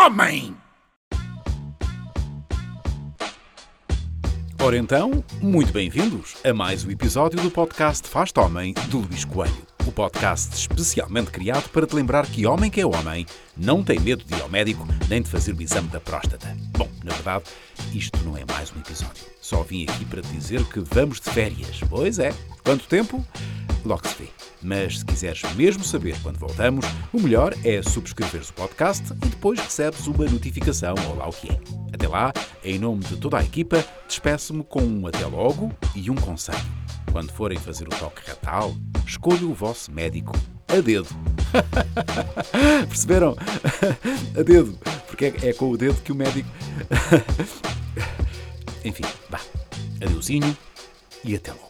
homem! Ora então, muito bem-vindos a mais um episódio do podcast Faz Homem de Luís Coelho. O podcast especialmente criado para te lembrar que homem que é homem não tem medo de ir ao médico nem de fazer o exame da próstata. Bom, na verdade, isto não é mais um episódio. Só vim aqui para te dizer que vamos de férias. Pois é. Quanto tempo? Logo se vê. Mas se quiseres mesmo saber quando voltamos, o melhor é subscreveres o podcast e depois recebes uma notificação ou lá o que é. Até lá, em nome de toda a equipa, despeço-me com um até logo e um conselho. Quando forem fazer o toque retal, escolha o vosso médico a dedo. Perceberam? a dedo. Porque é, é com o dedo que o médico. Enfim, vá. Adeusinho e até logo.